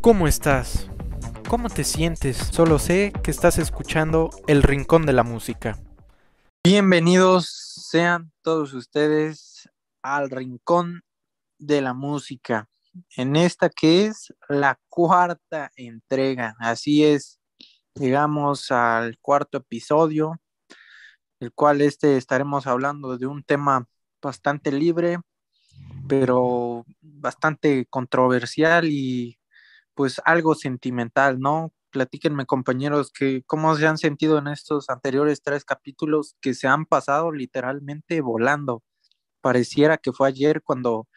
¿Cómo estás? ¿Cómo te sientes? Solo sé que estás escuchando El Rincón de la Música. Bienvenidos sean todos ustedes al Rincón de la Música. En esta que es la cuarta entrega. Así es, llegamos al cuarto episodio, el cual este estaremos hablando de un tema bastante libre, pero bastante controversial y pues algo sentimental, ¿no? Platíquenme compañeros que cómo se han sentido en estos anteriores tres capítulos que se han pasado literalmente volando. Pareciera que fue ayer cuando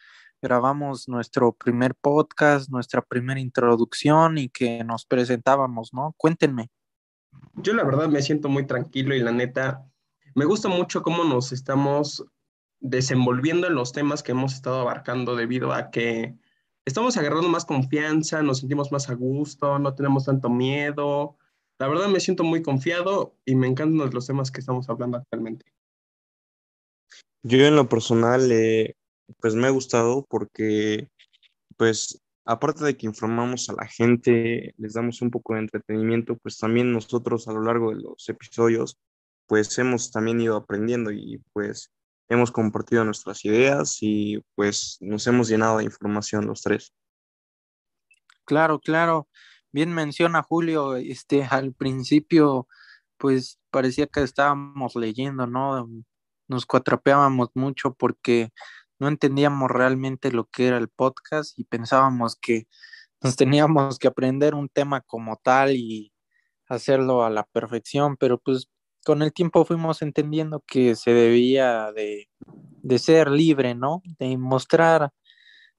grabamos nuestro primer podcast, nuestra primera introducción y que nos presentábamos, ¿no? Cuéntenme. Yo la verdad me siento muy tranquilo y la neta, me gusta mucho cómo nos estamos desenvolviendo en los temas que hemos estado abarcando debido a que estamos agarrando más confianza, nos sentimos más a gusto, no tenemos tanto miedo. La verdad me siento muy confiado y me encantan los temas que estamos hablando actualmente. Yo en lo personal, eh, pues me ha gustado porque, pues, aparte de que informamos a la gente, les damos un poco de entretenimiento, pues también nosotros a lo largo de los episodios, pues hemos también ido aprendiendo y pues hemos compartido nuestras ideas y pues nos hemos llenado de información los tres. Claro, claro. Bien menciona Julio, este, al principio, pues parecía que estábamos leyendo, ¿no? Nos cuatrapeábamos mucho porque no entendíamos realmente lo que era el podcast y pensábamos que nos teníamos que aprender un tema como tal y hacerlo a la perfección, pero pues con el tiempo fuimos entendiendo que se debía de, ser libre, ¿no? De mostrar,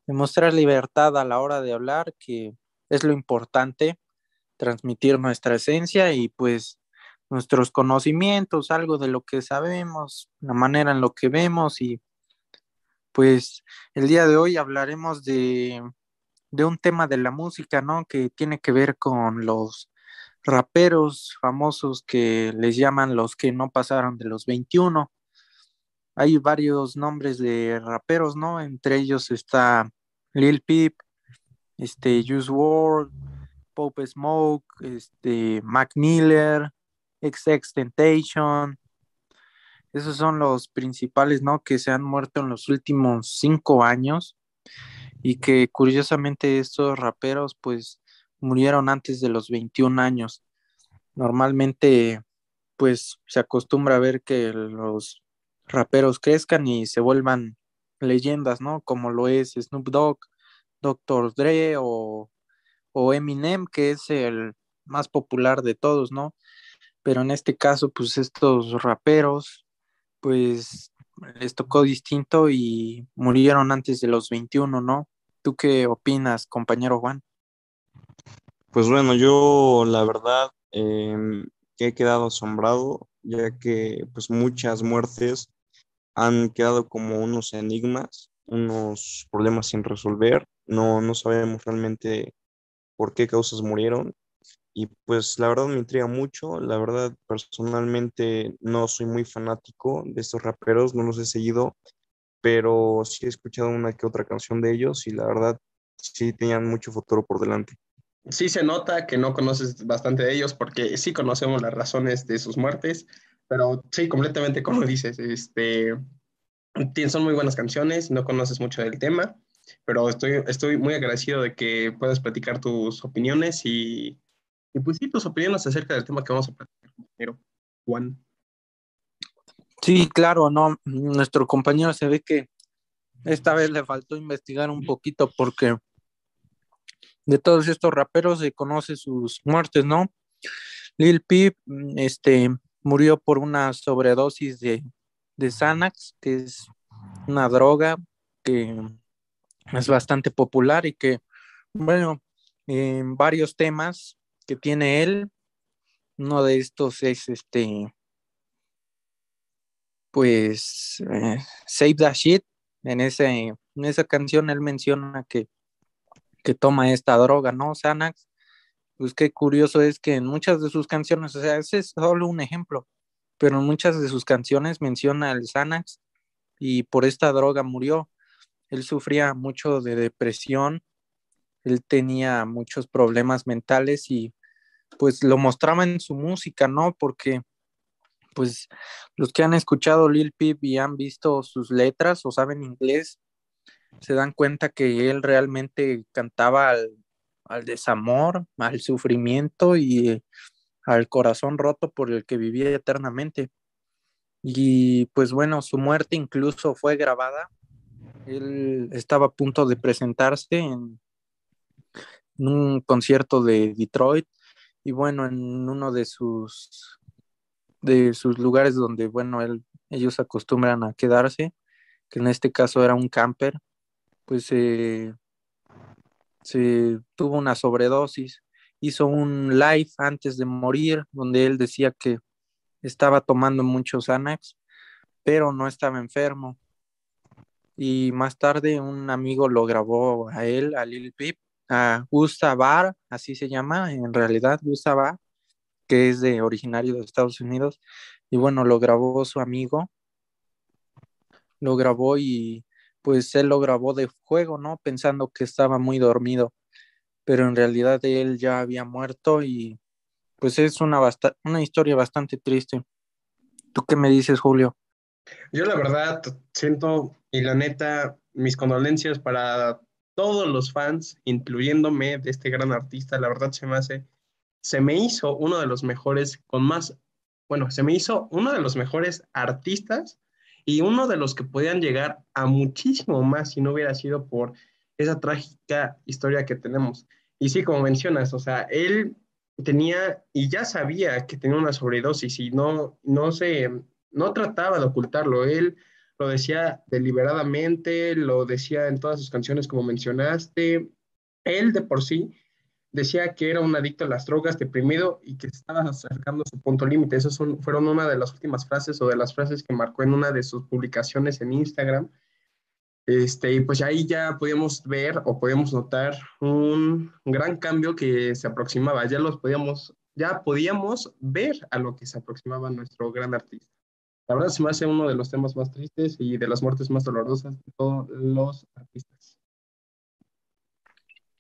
de mostrar libertad a la hora de hablar, que es lo importante, transmitir nuestra esencia y pues nuestros conocimientos, algo de lo que sabemos, la manera en lo que vemos y pues el día de hoy hablaremos de, de un tema de la música, ¿no? Que tiene que ver con los raperos famosos que les llaman los que no pasaron de los 21. Hay varios nombres de raperos, ¿no? Entre ellos está Lil Peep, este, Juice WRLD, Pope Smoke, este, Mac Miller, XX Temptation. Esos son los principales, ¿no? Que se han muerto en los últimos cinco años y que curiosamente estos raperos, pues, murieron antes de los 21 años. Normalmente, pues se acostumbra a ver que los raperos crezcan y se vuelvan leyendas, ¿no? Como lo es Snoop Dogg, Dr. Dre o, o Eminem, que es el más popular de todos, ¿no? Pero en este caso, pues estos raperos, pues les tocó distinto y murieron antes de los 21, ¿no? ¿Tú qué opinas, compañero Juan? Pues bueno, yo la verdad eh, que he quedado asombrado, ya que pues muchas muertes han quedado como unos enigmas, unos problemas sin resolver, no, no sabemos realmente por qué causas murieron. Y pues la verdad me intriga mucho, la verdad personalmente no soy muy fanático de estos raperos, no los he seguido, pero sí he escuchado una que otra canción de ellos y la verdad sí tenían mucho futuro por delante sí se nota que no conoces bastante de ellos porque sí conocemos las razones de sus muertes, pero sí, completamente como dices, este, son muy buenas canciones, no conoces mucho del tema, pero estoy, estoy muy agradecido de que puedas platicar tus opiniones y, pues sí, tus opiniones acerca del tema que vamos a platicar, compañero Juan. Sí, claro, no, nuestro compañero se ve que esta vez le faltó investigar un poquito porque de todos estos raperos se conoce sus muertes, ¿no? Lil Peep, mm, este, murió por una sobredosis de, de Xanax, que es una droga que es bastante popular y que, bueno, en varios temas que tiene él, uno de estos es este, pues, eh, Save the Shit, en, ese, en esa canción él menciona que que toma esta droga, ¿no? Xanax. Pues qué curioso es que en muchas de sus canciones, o sea, ese es solo un ejemplo, pero en muchas de sus canciones menciona el Xanax y por esta droga murió. Él sufría mucho de depresión él tenía muchos problemas mentales y pues lo mostraba en su música, ¿no? Porque pues los que han escuchado Lil Peep y han visto sus letras o saben inglés, se dan cuenta que él realmente cantaba al, al desamor, al sufrimiento y al corazón roto por el que vivía eternamente. Y pues bueno, su muerte incluso fue grabada. Él estaba a punto de presentarse en, un concierto de Detroit y bueno, en uno de sus de sus lugares donde bueno, él, ellos acostumbran a quedarse, que en este caso era un camper, pues se tuvo una sobredosis. Hizo un live antes de morir donde él decía que estaba tomando muchos Xanax, pero no estaba enfermo. Y más tarde un amigo lo grabó a él, a Lil Peep, a Gustavar, así se llama en realidad, Gustavar, que es de originario de Estados Unidos. Y bueno, lo grabó su amigo, lo grabó y pues él lo grabó de juego, ¿no? Pensando que estaba muy dormido, pero en realidad él ya había muerto y pues es una, una historia bastante triste. ¿Tú qué me dices, Julio? Yo la verdad siento, y la neta, mis condolencias para todos los fans, incluyéndome de este gran artista, la verdad se me hace, se me hizo uno de los mejores, con más, bueno, se me hizo uno de los mejores artistas y uno de los que podían llegar a muchísimo más si no hubiera sido por esa trágica historia que tenemos. Y sí, como mencionas, o sea, él tenía y ya sabía que tenía una sobredosis y no, no se, no trataba de ocultarlo. Él lo decía deliberadamente, lo decía en todas sus canciones como mencionaste. Él de por sí decía que era un adicto a las drogas, deprimido y que estaba acercando su punto límite. Esas son, fueron una de las últimas frases o de las frases que marcó en una de sus publicaciones en Instagram. Este, y pues ahí ya podíamos ver o podíamos notar un gran cambio que se aproximaba. Ya los podíamos, ya podíamos ver a lo que se aproximaba nuestro gran artista. La verdad se me hace uno de los temas más tristes y de las muertes más dolorosas de todos los artistas.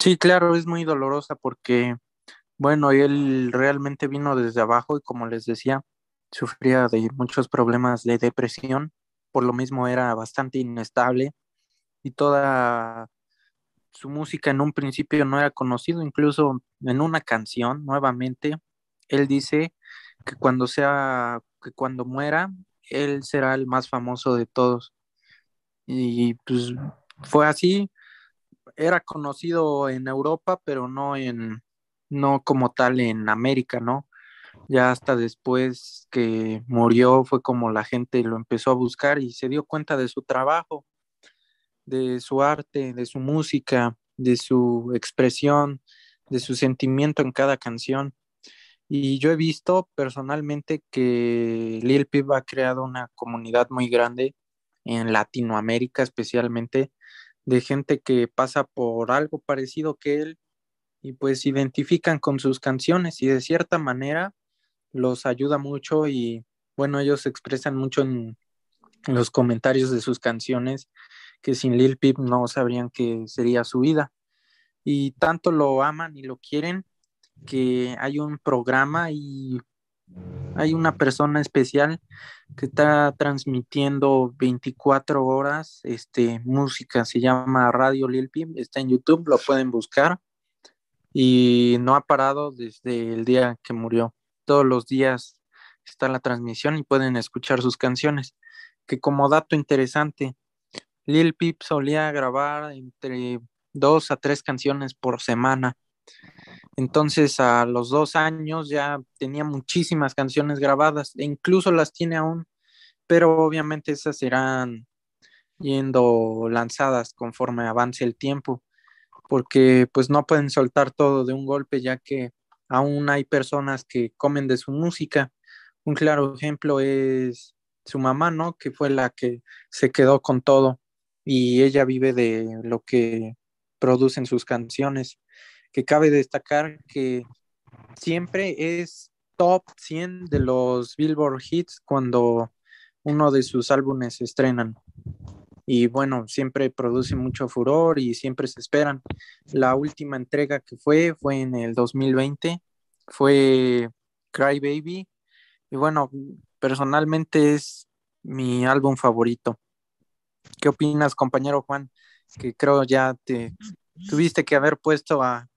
Sí, claro, es muy dolorosa porque, bueno, él realmente vino desde abajo y como les decía, sufría de muchos problemas de depresión, por lo mismo era bastante inestable y toda su música en un principio no era conocido, incluso en una canción, nuevamente, él dice que cuando sea, que cuando muera, él será el más famoso de todos. Y pues fue así, era conocido en Europa, pero no en, no como tal en América, ¿no? Ya hasta después que murió fue como la gente lo empezó a buscar y se dio cuenta de su trabajo de su arte, de su música, de su expresión, de su sentimiento en cada canción. Y yo he visto personalmente que Lil Peep ha creado una comunidad muy grande en Latinoamérica especialmente de gente que pasa por algo parecido que él y pues identifican con sus canciones y de cierta manera los ayuda mucho y bueno, ellos expresan mucho en los comentarios de sus canciones que sin Lil Peep no sabrían que sería su vida. Y tanto lo aman y lo quieren que hay un programa y hay una persona especial que está transmitiendo 24 horas este, música, se llama Radio Lil Peep, está en YouTube, lo pueden buscar y no ha parado desde el día que murió. Todos los días está la transmisión y pueden escuchar sus canciones. Que como dato interesante, Lil Peep solía grabar entre dos a tres canciones por semana. Entonces a los dos años ya tenía muchísimas canciones grabadas e incluso las tiene aún, pero obviamente esas serán yendo lanzadas conforme avance el tiempo, porque pues no pueden soltar todo de un golpe ya que aún hay personas que comen de su música. Un claro ejemplo es su mamá, ¿no? Que fue la que se quedó con todo y ella vive de lo que producen sus canciones, que cabe destacar que siempre es top 100 de los Billboard Hits cuando uno de sus álbumes se estrenan. y bueno, siempre produce mucho furor y siempre se esperan. La última entrega que fue fue en el 2020, fue Cry Baby y bueno, personalmente es mi álbum favorito. ¿Qué opinas, compañero Juan? Que creo ya te tuviste que haber puesto a,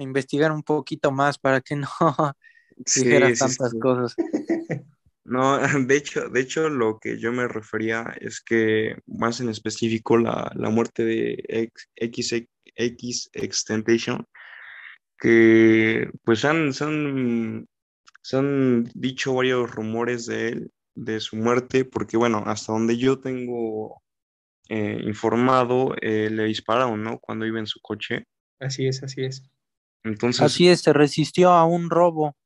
investigar un poquito más para que no dijeras tantas cosas. No, de hecho, de hecho, lo que yo me refería es que más en específico la, muerte de X, X, Extentation, que pues han, se, han, han dicho varios rumores de él, de su muerte, porque bueno, hasta donde yo tengo eh, informado, eh, le dispararon, ¿no? Cuando iba en su coche. Así es, así es. Entonces... Así es, se resistió a un robo.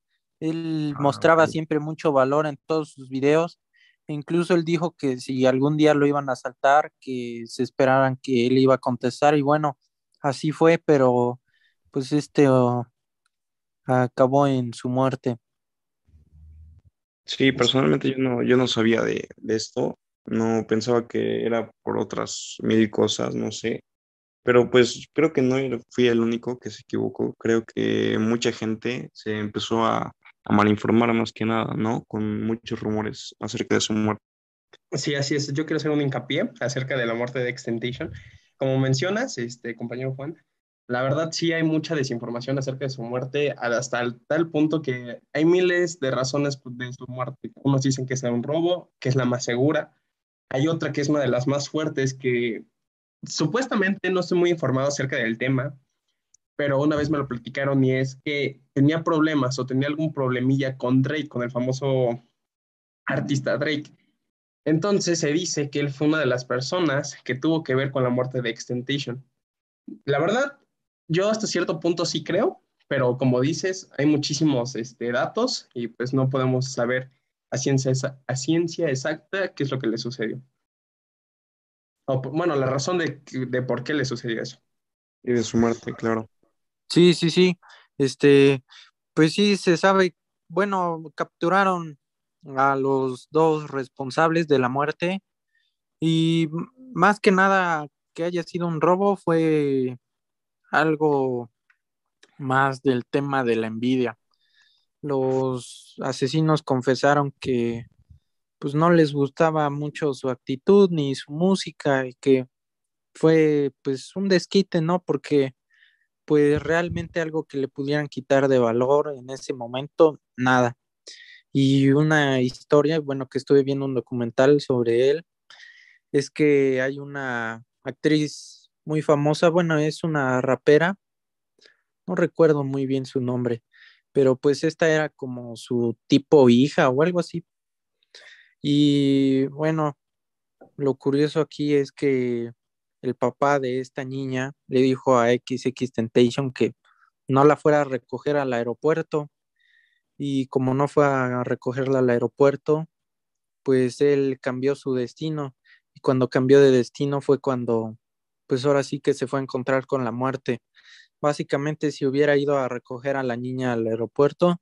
Él ah, mostraba siempre mucho valor en todos sus videos. Incluso él dijo que si algún día lo iban a asaltar, que se esperaran que él iba a contestar. Y bueno, así fue, pero pues este oh, acabó en su muerte. Sí, personalmente yo no, yo no sabía de, de esto. No pensaba que era por otras mil cosas, no sé. Pero pues creo que no fui el único que se equivocó. Creo que mucha gente se empezó a, a malinformar más que nada, ¿no? Con muchos rumores acerca de su muerte. Sí, así es. Yo quiero hacer un hincapié acerca de la muerte de Extentation. Como mencionas, este compañero Juan, la verdad sí hay mucha desinformación acerca de su muerte hasta el, tal punto que hay miles de razones de su muerte. Unos dicen que es un robo, que es la más segura. Hay otra que es una de las más fuertes que supuestamente no estoy muy informado acerca del tema, pero una vez me lo platicaron y es que tenía problemas o tenía algún problemilla con Drake, con el famoso artista Drake. Entonces se dice que él fue una de las personas que tuvo que ver con la muerte de Extentation. La verdad, yo hasta cierto punto sí creo, pero como dices, hay muchísimos este, datos y pues no podemos saber a ciencia, a ciencia exacta qué es lo que le sucedió. O, bueno, la razón de, de por qué le sucedió eso. Y de su muerte, claro. Sí, sí, sí. Este, pues sí, se sabe, bueno, capturaron a los dos responsables de la muerte y más que nada que haya sido un robo fue algo más del tema de la envidia. Los asesinos confesaron que pues no les gustaba mucho su actitud ni su música y que fue pues un desquite, ¿no? Porque pues realmente algo que le pudieran quitar de valor en ese momento, nada. Y una historia, bueno, que estuve viendo un documental sobre él, es que hay una actriz muy famosa, bueno, es una rapera, no recuerdo muy bien su nombre, pero pues esta era como su tipo hija o algo así. Y bueno, lo curioso aquí es que el papá de esta niña le dijo a XX Temptation que no la fuera a recoger al aeropuerto. Y como no fue a recogerla al aeropuerto, pues él cambió su destino. Y cuando cambió de destino fue cuando, pues ahora sí que se fue a encontrar con la muerte. Básicamente si hubiera ido a recoger a la niña al aeropuerto,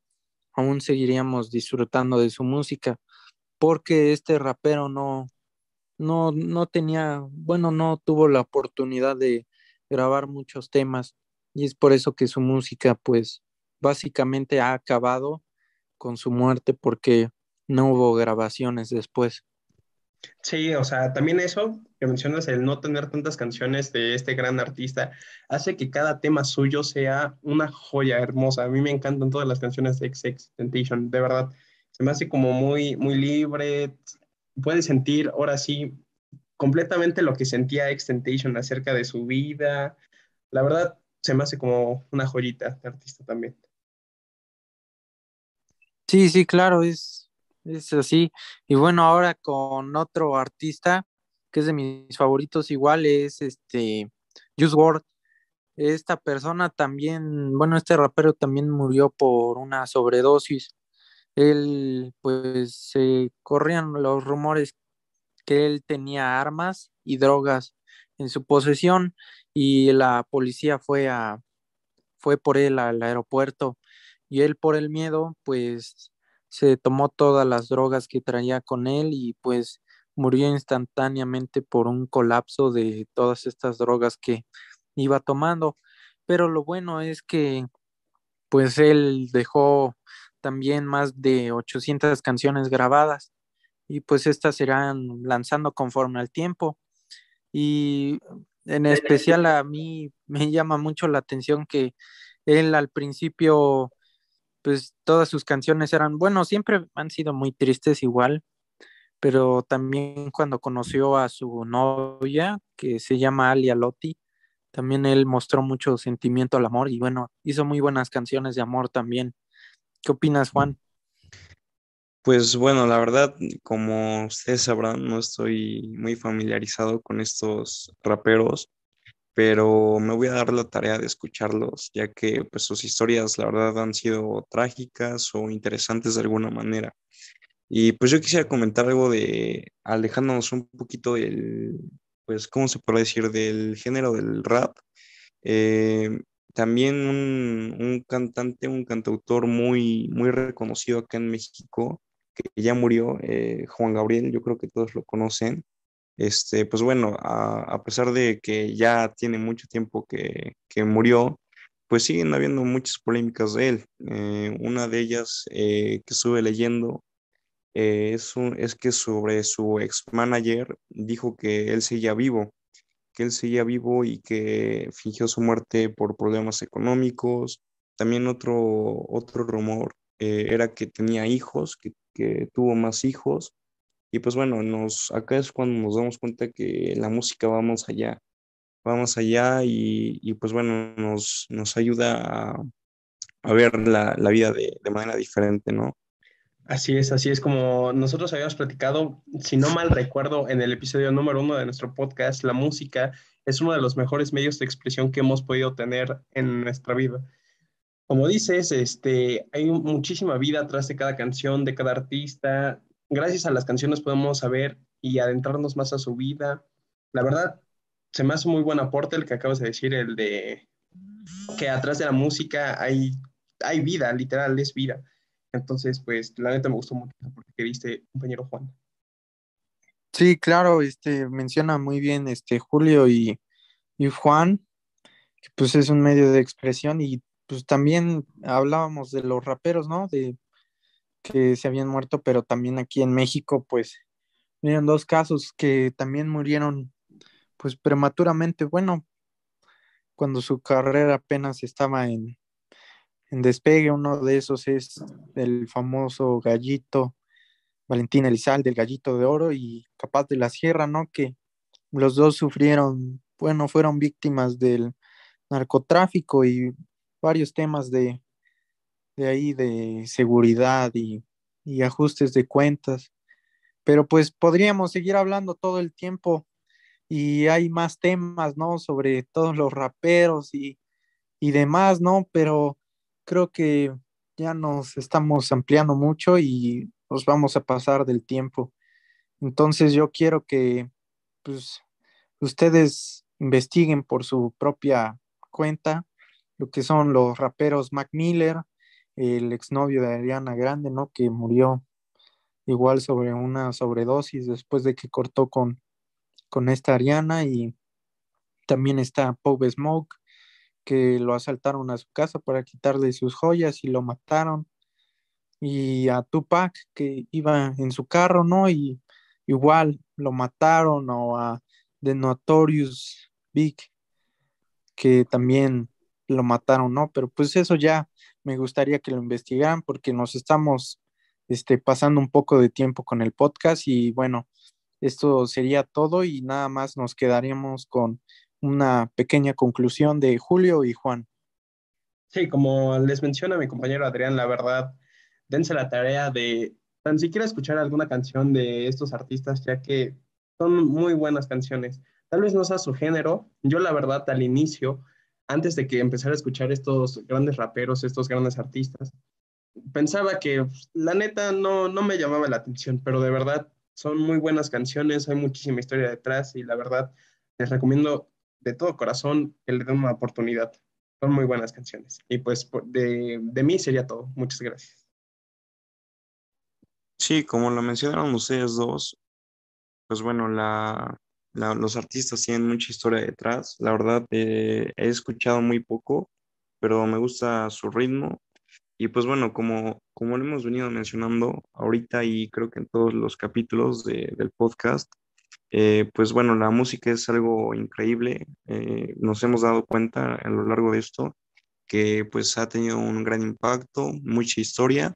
aún seguiríamos disfrutando de su música, porque este rapero no, no, no tenía, bueno, no tuvo la oportunidad de grabar muchos temas y es por eso que su música pues básicamente ha acabado con su muerte porque no hubo grabaciones después. Sí, o sea, también eso que mencionas, el no tener tantas canciones de este gran artista, hace que cada tema suyo sea una joya hermosa. A mí me encantan todas las canciones de XX Temptation, de verdad. Se me hace como muy, muy libre, puede sentir ahora sí completamente lo que sentía Extentation acerca de su vida. La verdad, se me hace como una joyita de artista también. Sí, sí, claro, es, es así. Y bueno, ahora con otro artista que es de mis favoritos igual, es este Juice WRLD. Esta persona también, bueno, este rapero también murió por una sobredosis él pues se corrían los rumores que él tenía armas y drogas en su posesión y la policía fue a fue por él al aeropuerto y él por el miedo pues se tomó todas las drogas que traía con él y pues murió instantáneamente por un colapso de todas estas drogas que iba tomando. Pero lo bueno es que pues él dejó también más de 800 canciones grabadas y pues estas serán lanzando conforme al tiempo. Y en especial a mí me llama mucho la atención que él al principio, pues todas sus canciones eran, bueno, siempre han sido muy tristes igual, pero también cuando conoció a su novia, que se llama Alia Lotti, también él mostró mucho sentimiento al amor y bueno, hizo muy buenas canciones de amor también. ¿Qué opinas, Juan? Pues bueno, la verdad, como ustedes sabrán, no estoy muy familiarizado con estos raperos, pero me voy a dar la tarea de escucharlos, ya que pues sus historias, la verdad, han sido trágicas o interesantes de alguna manera. Y pues yo quisiera comentar algo de, alejándonos un poquito del, pues, ¿cómo se puede decir? Del género del rap. Eh, también un, un, cantante, un cantautor muy, muy reconocido acá en México, que ya murió, eh, Juan Gabriel, yo creo que todos lo conocen. Este, pues bueno, a, pesar de que ya tiene mucho tiempo que, que, murió, pues siguen habiendo muchas polémicas de él. Eh, una de ellas que estuve leyendo es, es que sobre su ex manager dijo que él seguía vivo, que él seguía vivo y que fingió su muerte por problemas económicos. También otro, otro rumor eh, era que tenía hijos, que, que, tuvo más hijos. Y pues bueno, nos, acá es cuando nos damos cuenta que la música va más allá, va más allá y, y pues bueno, nos, nos ayuda a, ver la, la vida de, de manera diferente, ¿no? Así es, así es como nosotros habíamos platicado, si no mal recuerdo, en el episodio número uno de nuestro podcast, la música es uno de los mejores medios de expresión que hemos podido tener en nuestra vida. Como dices, este, hay muchísima vida atrás de cada canción, de cada artista. Gracias a las canciones podemos saber y adentrarnos más a su vida. La verdad, se me hace muy buen aporte el que acabas de decir, el de que atrás de la música hay, hay vida, literal, es vida entonces, pues, la neta me gustó mucho porque queriste, compañero Juan. Sí, claro, este, menciona muy bien este Julio y, y Juan, que pues es un medio de expresión y pues también hablábamos de los raperos, ¿no? De que se habían muerto, pero también aquí en México, pues, miren dos casos que también murieron, pues, prematuramente, bueno, cuando su carrera apenas estaba en, en despegue. Uno de esos es el famoso gallito Valentín Elizalde, el gallito de oro y Capaz de la Sierra, ¿no? Que los dos sufrieron, bueno, fueron víctimas del narcotráfico y varios temas de, de ahí de seguridad y, y ajustes de cuentas. Pero pues podríamos seguir hablando todo el tiempo y hay más temas, ¿no? Sobre todos los raperos y, y demás, ¿no? Pero creo que ya nos estamos ampliando mucho y nos vamos a pasar del tiempo. Entonces yo quiero que pues, ustedes investiguen por su propia cuenta lo que son los raperos Mac Miller, el exnovio de Ariana Grande, ¿no? Que murió igual sobre una sobredosis después de que cortó con, con esta Ariana y también está Pop Smoke, que lo asaltaron a su casa para quitarle sus joyas y lo mataron. Y a Tupac, que iba en su carro, ¿no? Y igual lo mataron, o a The Notorious Big, que también lo mataron, ¿no? Pero pues eso ya me gustaría que lo investigaran porque nos estamos este, pasando un poco de tiempo con el podcast y bueno, esto sería todo y nada más nos quedaríamos con una pequeña conclusión de Julio y Juan. Sí, como les menciona mi compañero Adrián, la verdad, dense la tarea de tan siquiera escuchar alguna canción de estos artistas, ya que son muy buenas canciones. Tal vez no sea su género. Yo, la verdad, al inicio, antes de que empezara a escuchar estos grandes raperos, estos grandes artistas, pensaba que pues, la neta no, no me llamaba la atención, pero de verdad son muy buenas canciones, hay muchísima historia detrás y la verdad les recomiendo de todo corazón que le den una oportunidad. Son muy buenas canciones. Y pues de, de mí sería todo. Muchas gracias. Sí, como lo mencionaron ustedes dos, pues bueno, la, los artistas tienen mucha historia detrás. La verdad, eh, he escuchado muy poco, pero me gusta su ritmo. Y pues bueno, como, como lo hemos venido mencionando ahorita y creo que en todos los capítulos del podcast, eh, pues bueno, la música es algo increíble. Eh, nos hemos dado cuenta a lo largo de esto que pues ha tenido un gran impacto, mucha historia.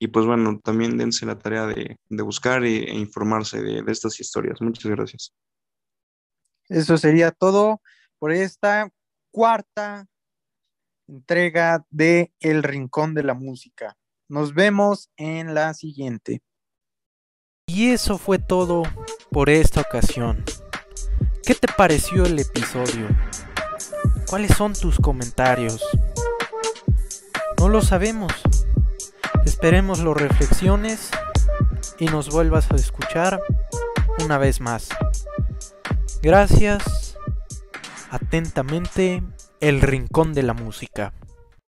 Y pues bueno, también dense la tarea de, buscar e, e informarse de, de estas historias. Muchas gracias. Eso sería todo por esta cuarta entrega de El Rincón de la Música. Nos vemos en la siguiente. Y eso fue todo por esta ocasión. ¿Qué te pareció el episodio? ¿Cuáles son tus comentarios? No lo sabemos. Esperemos lo reflexiones y nos vuelvas a escuchar una vez más. Gracias. Atentamente, El Rincón de la Música.